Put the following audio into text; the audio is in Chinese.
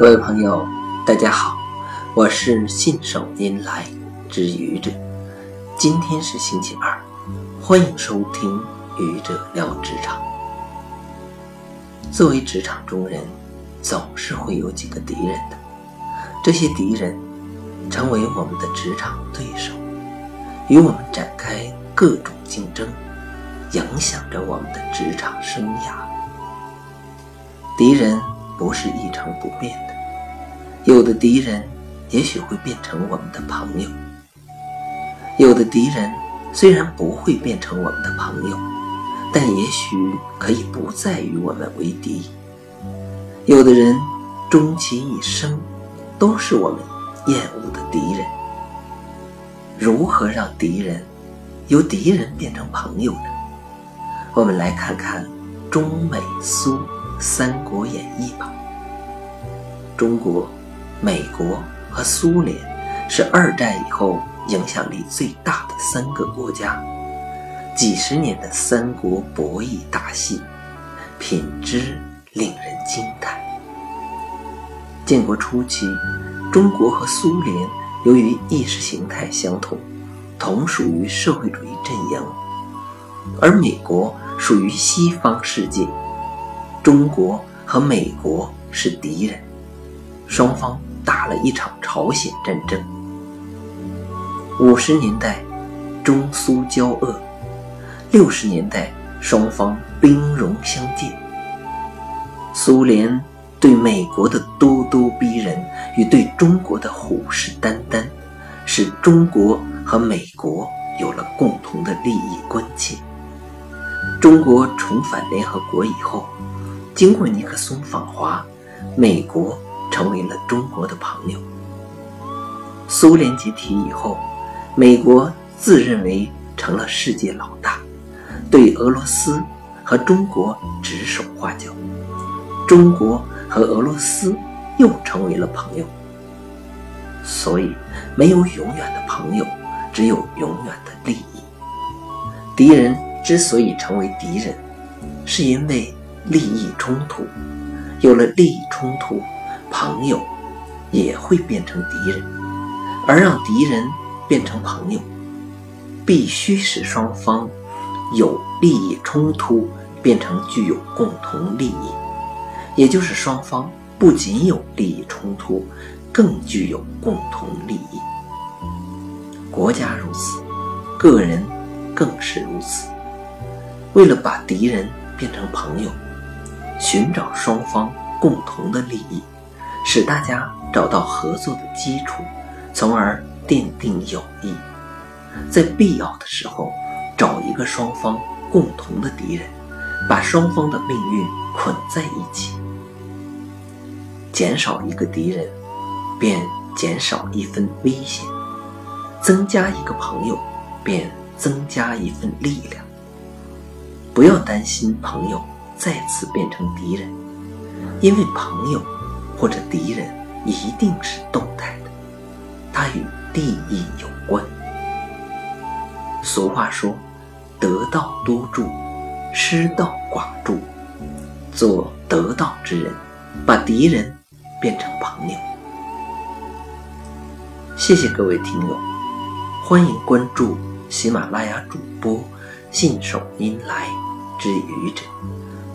各位朋友，大家好，我是信手拈来之愚者。今天是星期二，欢迎收听愚者聊职场。作为职场中人，总是会有几个敌人的，这些敌人成为我们的职场对手，与我们展开各种竞争，影响着我们的职场生涯。敌人不是一成不变的。有的敌人也许会变成我们的朋友，有的敌人虽然不会变成我们的朋友，但也许可以不再与我们为敌。有的人终其一生都是我们厌恶的敌人。如何让敌人由敌人变成朋友呢？我们来看看中美苏《三国演义》吧。中国。美国和苏联是二战以后影响力最大的三个国家，几十年的三国博弈大戏，品质令人惊叹。建国初期，中国和苏联由于意识形态相同，同属于社会主义阵营，而美国属于西方世界，中国和美国是敌人，双方。打了一场朝鲜战争。五十年代，中苏交恶；六十年代，双方兵戎相见。苏联对美国的咄咄逼人与对中国的虎视眈眈，使中国和美国有了共同的利益关切。中国重返联合国以后，经过尼克松访华，美国。成为了中国的朋友。苏联解体以后，美国自认为成了世界老大，对俄罗斯和中国指手画脚。中国和俄罗斯又成为了朋友。所以，没有永远的朋友，只有永远的利益。敌人之所以成为敌人，是因为利益冲突。有了利益冲突。朋友也会变成敌人，而让敌人变成朋友，必须使双方有利益冲突变成具有共同利益，也就是双方不仅有利益冲突，更具有共同利益。国家如此，个人更是如此。为了把敌人变成朋友，寻找双方共同的利益。使大家找到合作的基础，从而奠定友谊。在必要的时候，找一个双方共同的敌人，把双方的命运捆在一起。减少一个敌人，便减少一分危险；增加一个朋友，便增加一份力量。不要担心朋友再次变成敌人，因为朋友。或者敌人一定是动态的，它与利益有关。俗话说：“得道多助，失道寡助。”做得道之人，把敌人变成朋友。谢谢各位听友，欢迎关注喜马拉雅主播信手拈来之愚者，